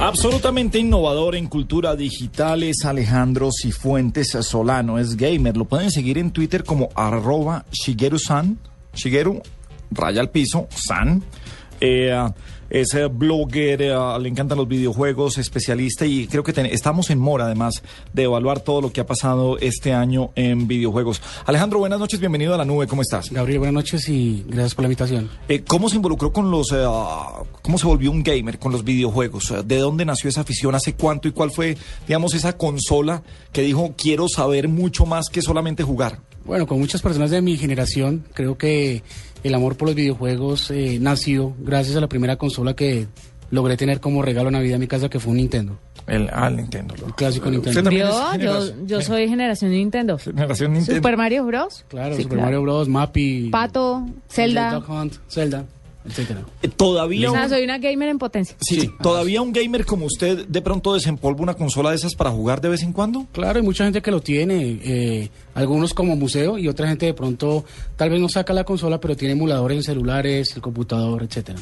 Absolutamente innovador en cultura digital es Alejandro Cifuentes Solano, es gamer. Lo pueden seguir en Twitter como arroba Shigeru-san, Shigeru, raya al piso, san. Eh, es eh, blogger, eh, le encantan los videojuegos, especialista y creo que estamos en mora además de evaluar todo lo que ha pasado este año en videojuegos. Alejandro, buenas noches, bienvenido a la nube, ¿cómo estás? Gabriel, buenas noches y gracias por la invitación. Eh, ¿Cómo se involucró con los, cómo se volvió un gamer con los videojuegos? ¿De dónde nació esa afición? ¿Hace cuánto y cuál fue, digamos, esa consola que dijo quiero saber mucho más que solamente jugar? Bueno, con muchas personas de mi generación, creo que el amor por los videojuegos eh, nació gracias a la primera consola que logré tener como regalo en Navidad en mi casa, que fue un Nintendo. El, ah, Nintendo. El clásico Nintendo. Yo, yo, soy generación Nintendo. Generación Nintendo. Super Mario Bros. Claro, Super Mario Bros, Mappy. Pato, Zelda. Hunt, Zelda etcétera. Todavía. O soy una gamer en potencia. Sí, todavía un gamer como usted de pronto desempolva una consola de esas para jugar de vez en cuando. Claro, hay mucha gente que lo tiene, eh, algunos como museo y otra gente de pronto tal vez no saca la consola, pero tiene emuladores en celulares, el computador, etcétera.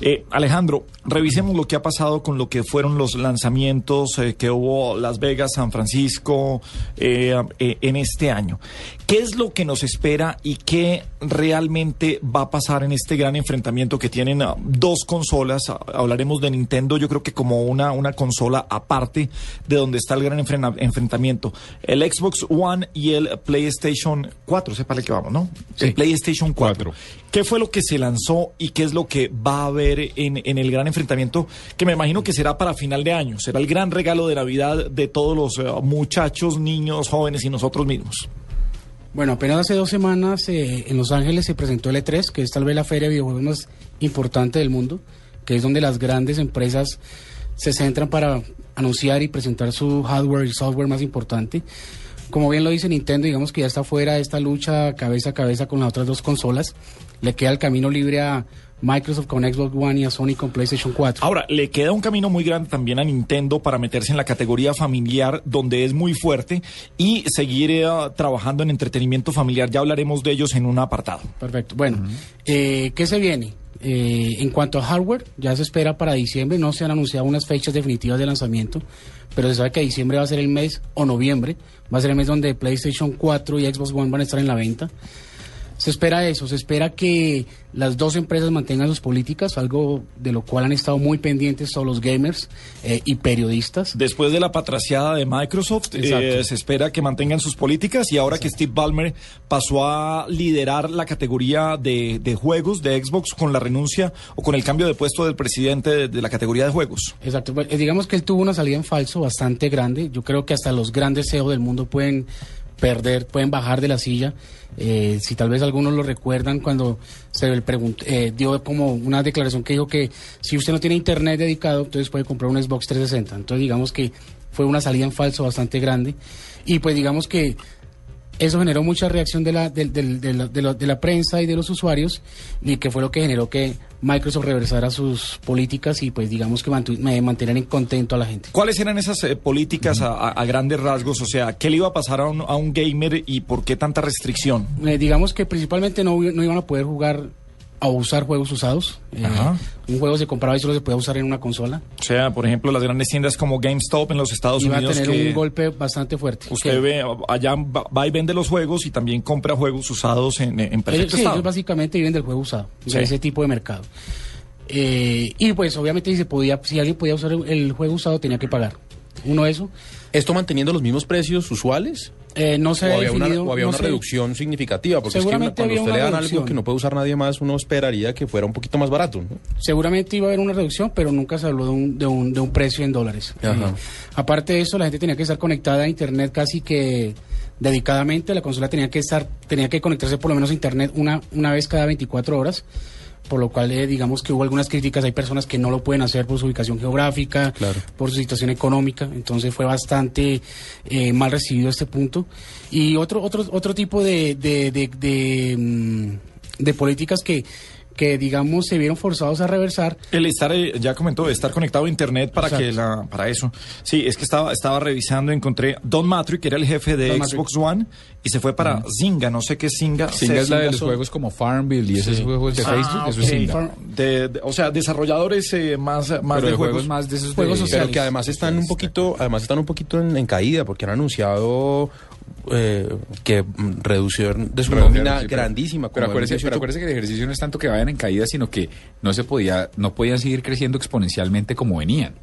Eh, Alejandro, revisemos lo que ha pasado con lo que fueron los lanzamientos eh, que hubo Las Vegas, San Francisco eh, en este año. ¿Qué es lo que nos espera y qué realmente va a pasar en este gran enfrentamiento que tienen ah, dos consolas? Ah, hablaremos de Nintendo, yo creo que como una, una consola aparte de donde está el gran enfrentamiento. El Xbox One y el PlayStation 4, sepa que vamos, ¿no? El PlayStation 4. ¿Qué fue lo que se lanzó y qué es lo que va a haber en, en, el gran enfrentamiento? Que me imagino que será para final de año. Será el gran regalo de Navidad de todos los eh, muchachos, niños, jóvenes y nosotros mismos. Bueno, apenas hace dos semanas eh, en Los Ángeles se presentó el E3, que es tal vez la feria de videojuegos más importante del mundo, que es donde las grandes empresas se centran para anunciar y presentar su hardware y software más importante. Como bien lo dice Nintendo, digamos que ya está fuera de esta lucha cabeza a cabeza con las otras dos consolas. Le queda el camino libre a Microsoft con Xbox One y a Sony con PlayStation 4. Ahora, le queda un camino muy grande también a Nintendo para meterse en la categoría familiar, donde es muy fuerte, y seguir eh, trabajando en entretenimiento familiar. Ya hablaremos de ellos en un apartado. Perfecto. Bueno, eh, ¿qué se viene? Eh, en cuanto a hardware, ya se espera para diciembre, no se han anunciado unas fechas definitivas de lanzamiento, pero se sabe que diciembre va a ser el mes, o noviembre, va a ser el mes donde PlayStation 4 y Xbox One van a estar en la venta. Se espera eso, se espera que las dos empresas mantengan sus políticas, algo de lo cual han estado muy pendientes todos los gamers eh, y periodistas. Después de la patraciada de Microsoft, eh, se espera que mantengan sus políticas y ahora que Steve Ballmer pasó a liderar la categoría de, juegos de Xbox con la renuncia o con el cambio de puesto del presidente de, la categoría de juegos. Exacto, eh, digamos que él tuvo una salida en falso bastante grande, yo creo que hasta los grandes CEO del mundo pueden perder, pueden bajar de la silla. Eh, si tal vez algunos lo recuerdan cuando se le eh, dio como una declaración que dijo que si usted no tiene internet dedicado, entonces puede comprar un Xbox 360. Entonces digamos que fue una salida en falso bastante grande. Y pues digamos que eso generó mucha reacción de la, de, la, de, la, prensa y de los usuarios y que fue lo que generó que Microsoft reversara sus políticas y pues digamos que mantener en contento a la gente. ¿Cuáles eran esas eh, políticas a, grandes rasgos? O sea, ¿qué le iba a pasar a un, a un gamer y por qué tanta restricción? Eh, digamos que principalmente no, no iban a poder jugar a usar juegos usados. Eh, un juego se compraba y solo se podía usar en una consola. O sea, por ejemplo, las grandes tiendas como GameStop en los Estados Unidos. Iba a tener un golpe bastante fuerte. Usted ve, allá va y vende los juegos y también compra juegos usados en, en perfecto ellos, básicamente viven del juego usado, de ese tipo de mercado. Eh, y pues obviamente si, se podía, si alguien podía usar el juego usado tenía que pagar. Uno eso. ¿Esto manteniendo los mismos precios usuales? Eh, no se había una, o había una reducción significativa, porque es que cuando usted le dan algo que no puede usar nadie más, uno esperaría que fuera un poquito más barato. Seguramente iba a haber una reducción, pero nunca se habló de un, de un, de un precio en dólares. Eh, aparte de eso, la gente tenía que estar conectada a Internet casi que dedicadamente, la consola tenía que estar, tenía que conectarse por lo menos a Internet una, una vez cada 24 horas por lo cual eh, digamos que hubo algunas críticas, hay personas que no lo pueden hacer por su ubicación geográfica, por su situación económica, entonces fue bastante eh, mal recibido este punto. Y otro, otro, otro tipo de, de, de, mm, políticas que que digamos se vieron forzados a reversar. El estar, eh, ya comentó, estar conectado a internet para Exacto. que la, para eso. Sí, es que estaba, estaba revisando, encontré Don Matrick, que era el jefe de Don Xbox One, y se fue para Zynga, no sé qué es Zynga. Se- es la de los son- juegos como Farmville y esos juegos de Ah, Facebook, eso es. Farm- De, de- o sea, desarrolladores eh, más, más Pero de de juegos. juegos más de esos Juegos de- sociales. Pero que además están un poquito, además están un poquito en, en caída porque han anunciado eh, que reducción de su nómina sí, grandísima. Pero como acuérdese, pero 18. acuérdese que el ejercicio no es tanto que vayan en caída, sino que no se podía, no podían seguir creciendo exponencialmente como venían.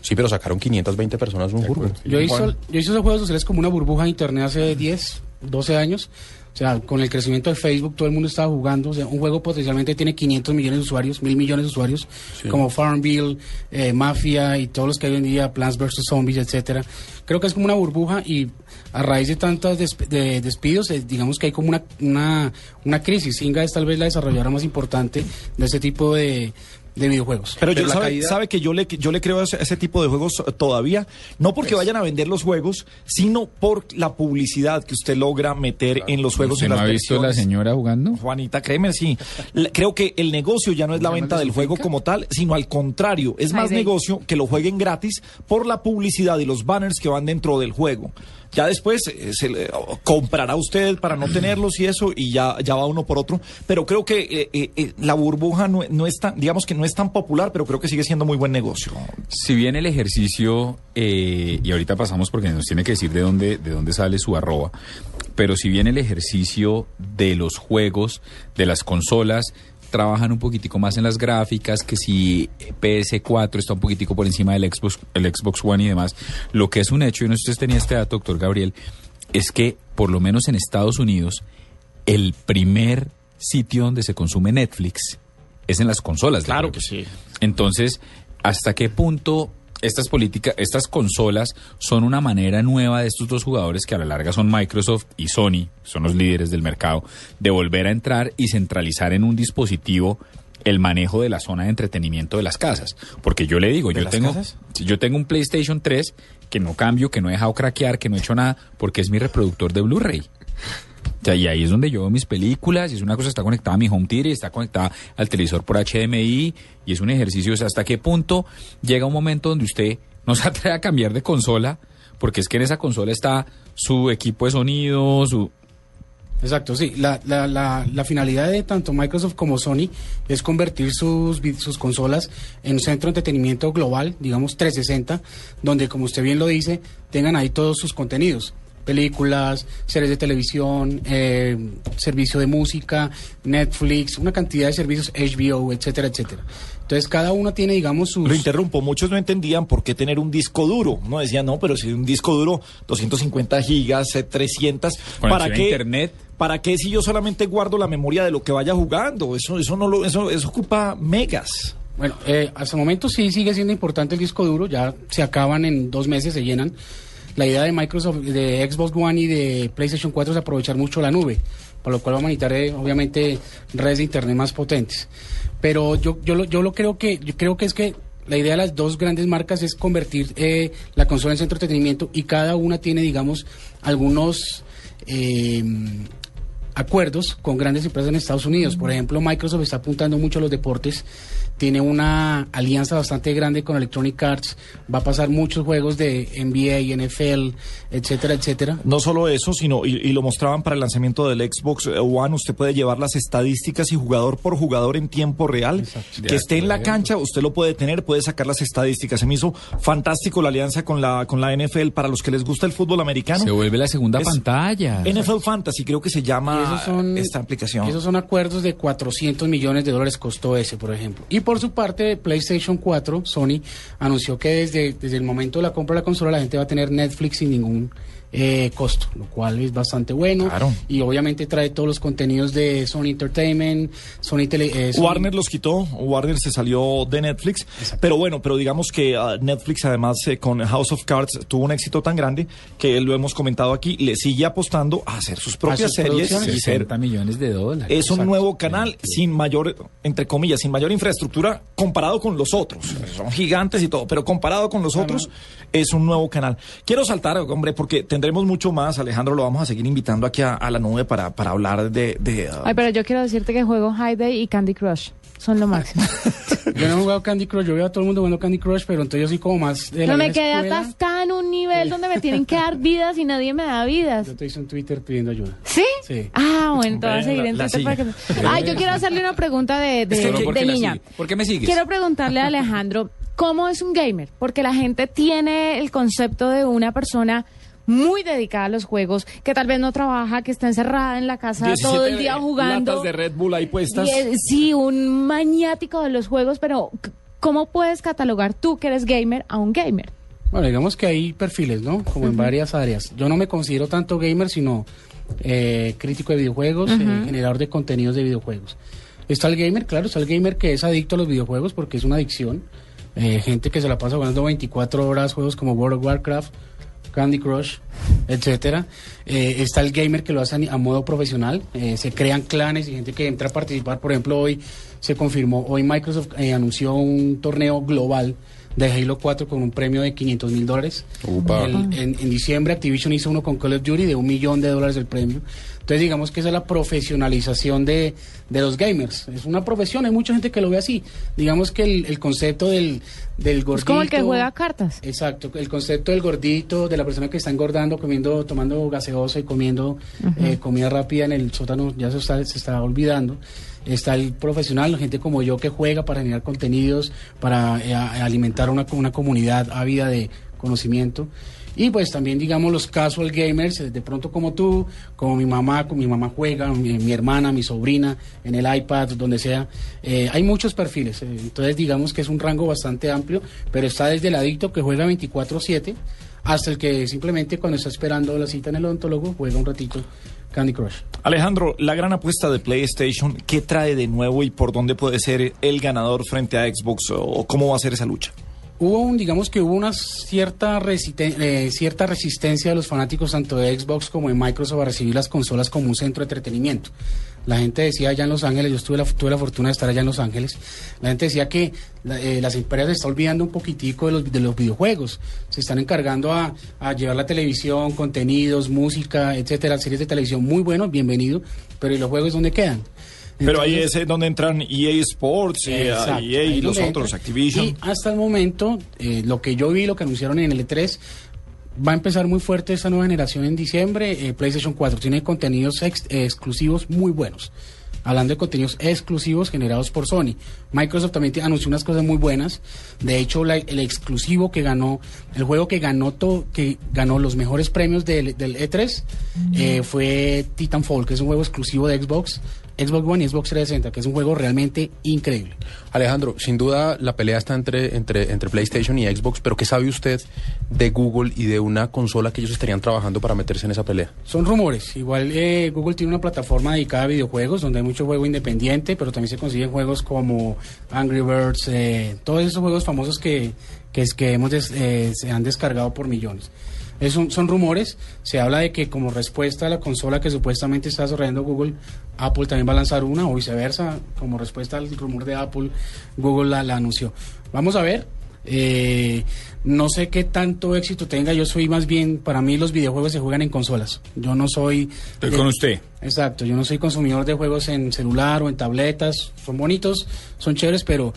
Sí, pero sacaron 520 personas un juego. Yo hice, Bueno. yo hice esos juegos sociales como una burbuja de internet hace 10, 12 años. O sea, con el crecimiento de Facebook todo el mundo estaba jugando. O sea, un juego potencialmente tiene 500 millones de usuarios, mil millones de usuarios, como Farmville, eh, Mafia y todos los que hay hoy en día, Plants vs. Zombies, etcétera. Creo que es como una burbuja y a raíz de tantos desp- de despidos, eh, digamos que hay como una, una, una crisis. Singa es tal vez la desarrolladora más importante de ese tipo de, de videojuegos. Pero, Pero yo sabe, caída- sabe que yo le, yo le creo a ese, ese tipo de juegos todavía, no porque Pues vayan a vender los juegos, sino por la publicidad que usted logra meter en los juegos. ¿Usted en no las ha visto la señora jugando? Juanita, créeme, sí. La- creo que el negocio ya no es la ¿Se llama venta de del juego como tal, sino al contrario, es más Ay, negocio que lo jueguen gratis por la publicidad y los banners que van dentro del juego. Ya después eh, se le- comprará usted para no tenerlos y eso, y ya, va uno por otro. Pero creo que eh, eh, la burbuja no, no es tan, digamos que no es tan popular, pero creo que sigue siendo muy buen negocio. Si bien el ejercicio, y ahorita pasamos porque nos tiene que decir de dónde, de dónde sale su arroba, pero si bien el ejercicio de los juegos, de las consolas, trabajan un poquitico más en las gráficas, que si PS4 está un poquitico por encima del Xbox, el Xbox One y demás, lo que es un hecho, y no sé si usted tenía este dato, doctor Gabriel, es que por lo menos en Estados Unidos, el primer sitio donde se consume Netflix es en las consolas. Claro que sí. Entonces, ¿hasta qué punto estas políticas, estas consolas son una manera nueva de estos dos jugadores que a la larga son Microsoft y Sony, son los líderes del mercado, de volver a entrar y centralizar en un dispositivo el manejo de la zona de entretenimiento de las casas? Porque yo le digo, ¿De yo tengo, casas? yo tengo un PlayStation 3 que no cambio, que no he dejado craquear, que no he hecho nada, porque es mi reproductor de Blu-ray. Sea, y ahí es donde yo veo mis películas, y es una cosa que está conectada a mi home theater, y está conectada al televisor por HDMI, y es un ejercicio, o sea, hasta qué punto llega un momento donde usted no se atreve a cambiar de consola, porque es que en esa consola está su equipo de sonido, su... Exacto, sí. La, la, la, la finalidad de tanto Microsoft como Sony es convertir sus, sus consolas en un centro de entretenimiento global, digamos 360, donde, como usted bien lo dice, tengan ahí todos sus contenidos. Películas, series de televisión, eh, servicio de música, Netflix, una cantidad de servicios, HBO, etcétera, etcétera. Entonces, cada uno tiene, digamos, sus... Lo interrumpo, muchos no entendían por qué tener un disco duro. No decían, no, pero si un disco duro, 250 gigas, eh, 300, ¿para qué? internet. ¿Para qué si yo solamente guardo la memoria de lo que vaya jugando? Eso, eso no lo, eso, eso ocupa megas. Bueno, eh, hasta el momento sí sigue siendo importante el disco duro, ya se acaban en dos meses, se llenan. La idea de Microsoft, de Xbox One y de PlayStation 4 es aprovechar mucho la nube, para lo cual vamos a necesitar eh, obviamente redes de internet más potentes. Pero yo, yo, lo, yo lo creo que, yo creo que es que la idea de las dos grandes marcas es convertir eh, la consola en centro de entretenimiento y cada una tiene, digamos, algunos eh, acuerdos con grandes empresas en Estados Unidos. Por ejemplo, Microsoft está apuntando mucho a los deportes, tiene una alianza bastante grande con Electronic Arts, va a pasar muchos juegos de NBA, NFL, etcétera, etcétera. No solo eso, sino, y, y lo mostraban para el lanzamiento del Xbox One, usted puede llevar las estadísticas y jugador por jugador en tiempo real. Que esté en la cancha, usted lo puede tener, puede sacar las estadísticas. Se me hizo fantástico la alianza con la, con la NFL para los que les gusta el fútbol americano. Se vuelve la segunda Es- pantalla. NFL Fantasy, creo que se Y llama esos son, esta aplicación. Esos son acuerdos de 400 millones de dólares costó ese, por ejemplo. Y por su parte, PlayStation 4, Sony, anunció que desde, desde el momento de la compra de la consola la gente va a tener Netflix sin ningún eh, costo, lo cual es bastante bueno. Claro. Y obviamente trae todos los contenidos de Sony Entertainment, Sony Tele... eh, Sony- Warner los quitó, Warner se salió de Netflix, pero bueno, pero digamos que ah, Netflix además eh, con House of Cards tuvo un éxito tan grande que lo hemos comentado aquí, le sigue apostando a hacer sus propias sus series producciones. y ser 60 millones de dólares. es un Exacto. nuevo canal sin mayor, entre comillas, sin mayor infraestructura comparado con los otros. Son gigantes y todo, pero comparado con los otros es un nuevo canal. Quiero saltar, hombre, porque tendremos mucho más. Alejandro, lo vamos a seguir invitando aquí a, a la nube para, para hablar de... de, ah, Ay, pero yo quiero decirte que juego High Day y Candy Crush. son lo máximo. Yo no he jugado Candy Crush, yo veo a todo el mundo jugando Candy Crush, pero entonces yo soy como más de la No me quedé escuela. atascada en un nivel donde me tienen que dar vidas y nadie me da vidas. Yo te hice un Twitter pidiendo ayuda. ¿Sí? Sí. Ah, bueno, te voy a seguir en Twitter para que... Ay, yo quiero hacerle una pregunta de, de, niña. ¿Por qué me sigues? Quiero preguntarle a Alejandro, ¿cómo es un gamer? Porque la gente tiene el concepto de una persona muy dedicada a los juegos, que tal vez no trabaja, que está encerrada en la casa todo el día jugando. latas de Red Bull ahí puestas. Y sí, un maniático de los juegos, pero ¿cómo puedes catalogar tú que eres gamer a un gamer? Bueno, digamos que hay perfiles, ¿no? Como en varias áreas. Yo no me considero tanto gamer, sino eh, crítico de videojuegos, eh, generador de contenidos de videojuegos. Está el gamer, claro, está el gamer que es adicto a los videojuegos porque es una adicción. Eh, gente que se la pasa jugando 24 horas juegos como World of Warcraft, Candy Crush, etcétera. Eh, está el gamer que lo hace a modo profesional. Eh, se crean clanes y gente que entra a participar. Por ejemplo, hoy se confirmó, hoy Microsoft eh, anunció un torneo global de Halo 4 con un premio de 500 mil dólares. En, en diciembre Activision hizo uno con Call of Duty de un millón de dólares el premio. Entonces digamos que esa es la profesionalización de, de los gamers. Es una profesión, hay mucha gente que lo ve así. Digamos que el, el concepto del, del gordito... Es como el que juega cartas. Exacto, el concepto del gordito, de la persona que está engordando, comiendo, tomando gaseosa y comiendo eh, comida rápida en el sótano, ya se está, se está olvidando. Está el profesional, gente como yo que juega para generar contenidos, para eh, alimentar una, una comunidad ávida de conocimiento. Y pues también, digamos, los casual gamers, eh, de pronto como tú, como mi mamá, como mi mamá juega, mi, hermana, mi sobrina, en el iPad, donde sea. Eh, hay muchos perfiles, entonces digamos que es un rango bastante amplio, pero está desde el adicto que juega 24/7 hasta el que simplemente cuando está esperando la cita en el odontólogo juega un ratito Candy Crush. Alejandro, la gran apuesta de PlayStation, ¿qué trae de nuevo y por dónde puede ser el ganador frente a Xbox o cómo va a ser esa lucha? Hubo un, digamos que hubo una cierta, eh, cierta resistencia de los fanáticos tanto de Xbox como de Microsoft a recibir las consolas como un centro de entretenimiento. La gente decía allá en Los Ángeles, yo tuve la, tuve la fortuna de estar allá en Los Ángeles, la gente decía que la- eh, las empresas se están olvidando un poquitico de los, de los videojuegos, se están encargando a, a llevar la televisión, contenidos, música, etcétera, series de televisión muy buenos, bienvenido, pero ¿y los juegos dónde quedan? Pero ahí es eh, donde entran EA Sports, eh, Exacto, EA y los otros. Activision. Y hasta el momento, eh, lo que yo vi, lo que anunciaron en el E3, va a empezar muy fuerte esta nueva generación en diciembre. eh, PlayStation 4 tiene contenidos ex- exclusivos muy buenos. Hablando de contenidos exclusivos generados por Sony. Microsoft también anunció unas cosas muy buenas. De hecho, el exclusivo que ganó, el juego que ganó, to- que ganó los mejores premios del, del E3 eh, fue Titanfall, que es un juego exclusivo de Xbox, Xbox One y Xbox 360, que es un juego realmente increíble. Alejandro, sin duda la pelea está entre, entre, entre PlayStation y Xbox, pero ¿qué sabe usted de Google y de una consola que ellos estarían trabajando para meterse en esa pelea? Son rumores. Igual eh, Google tiene una plataforma dedicada a videojuegos donde hay mucho juego independiente, pero también se consiguen juegos como Angry Birds, eh, todos esos juegos famosos que, que, es- que hemos des- eh, se han descargado por millones. Es un- son rumores. Se habla de que como respuesta a la consola que supuestamente está desarrollando Google, Apple también va a lanzar una o viceversa. Como respuesta al rumor de Apple, Google la, la anunció. Vamos a ver. Eh, no sé qué tanto éxito tenga. Yo soy más bien, para mí los videojuegos se juegan en consolas. Yo no soy... Estoy con usted. Exacto, yo no soy consumidor de juegos en celular o en tabletas. Son bonitos, son chéveres, pero...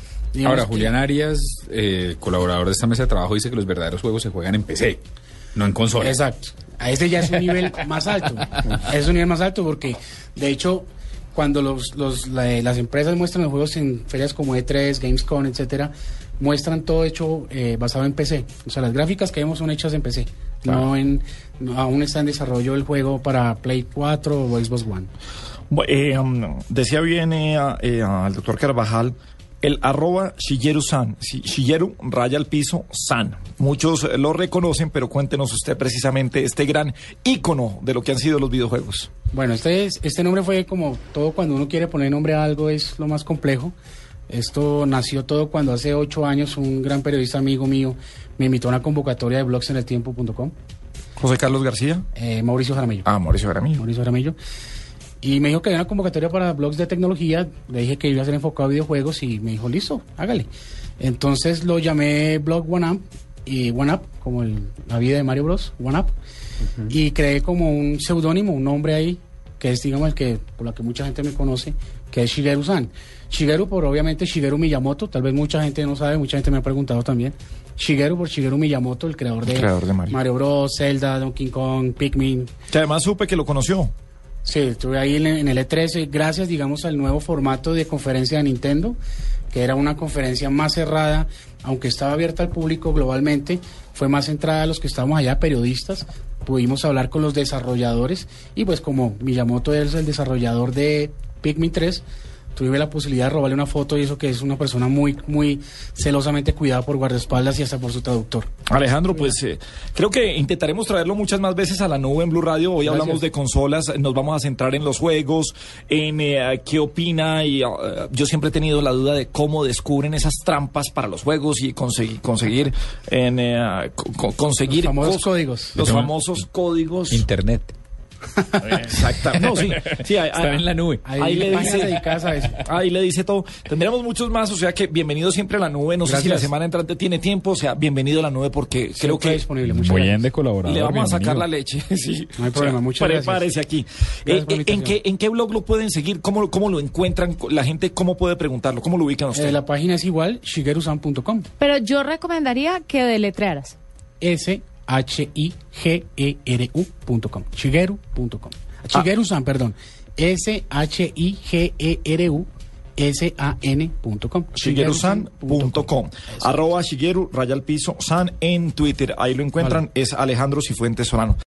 Ahora, que- Julián Arias, eh, colaborador de esta mesa de trabajo, dice que los verdaderos juegos se juegan en PC, no en consola. Exacto. A ese ya es un nivel más alto. Es un nivel más alto porque, de hecho, cuando los, los, la- las empresas muestran los juegos en ferias como E3, Gamescom, etcétera, muestran todo hecho eh, basado en PC. O sea, las gráficas que vemos son hechas en PC. No en, no- aún está en desarrollo el juego para Play 4 o Xbox One. Eh, um, decía bien eh, a- eh, al doctor Carvajal, el arroba Shigeru-san, Si- Shigeru raya al piso san. Muchos eh, lo reconocen, pero cuéntenos usted precisamente este gran ícono de lo que han sido los videojuegos. Bueno, este, es- este nombre fue como todo cuando uno quiere poner nombre a algo es lo más complejo. Esto nació todo cuando hace ocho años un gran periodista amigo mío me invitó a una convocatoria de blogseneltiempo.com, José Carlos García. eh, Mauricio Jaramillo. Ah, Mauricio Garamillo. Mauricio Jaramillo. Y me dijo que había una convocatoria para blogs de tecnología. Le dije que iba a ser enfocado a videojuegos y me dijo, listo, hágale. Entonces lo llamé Blog One Up y One Up, como el- la vida de Mario Bros. One Up. Y creé como un seudónimo, un nombre ahí que es, digamos, el que, por la que mucha gente me conoce, que es Shigeru-san. Shigeru por, obviamente, Shigeru Miyamoto, tal vez mucha gente no sabe, mucha gente me ha preguntado también. Shigeru por Shigeru Miyamoto, el creador de, creador de Mario. Bros, Zelda, Donkey Kong, Pikmin. Que además supe que lo conoció. Sí, estuve ahí en, el E3 gracias, digamos, al nuevo formato de conferencia de Nintendo, que era una conferencia más cerrada, aunque estaba abierta al público globalmente, fue más centrada a los que estábamos allá, periodistas, pudimos hablar con los desarrolladores y pues como Miyamoto es el desarrollador de Pikmin 3, tuve la posibilidad de robarle una foto y eso que es una persona muy, muy celosamente cuidada por guardaespaldas y hasta por su traductor. Alejandro, pues eh, creo que intentaremos traerlo muchas más veces a la nube en Blue Radio. Hoy Gracias. hablamos de consolas, nos vamos a centrar en los juegos, en eh, qué opina y uh, yo siempre he tenido la duda de cómo descubren esas trampas para los juegos y conseguir, conseguir, en, eh, co- co- conseguir Los famosos cos- códigos. Los famosos códigos. Internet. Exactamente. No, sí, sí, ahí- Están ahí- en la nube. Ahí le dice- dedicadas a eso. Ahí le dice todo. Tendremos muchos más, o sea que bienvenido siempre a la nube. No sé si la semana entrante tiene tiempo, o sea, bienvenido a la nube porque creo que disponible. Muchas Muy bien gracias. de colaborador. le vamos a sacar la leche. sí. No hay problema, muchas gracias. Prepárese aquí. Gracias Eh, la eh, ¿en, qué, ¿En qué blog lo pueden seguir? ¿Cómo, ¿Cómo lo encuentran? La gente, ¿cómo puede preguntarlo? ¿Cómo lo ubican ustedes? Eh, la página es igual, shigerusan.com. Pero yo recomendaría que deletrearas. S-H-I-G-E-R-U.com. Shigeru.com. Shigeru-san, perdón. S-H-I-G-E-R-U. S-A-N.com. shigerusan.com arroba shigeru raya al piso san en Twitter ahí lo encuentran es Alejandro Cifuentes Solano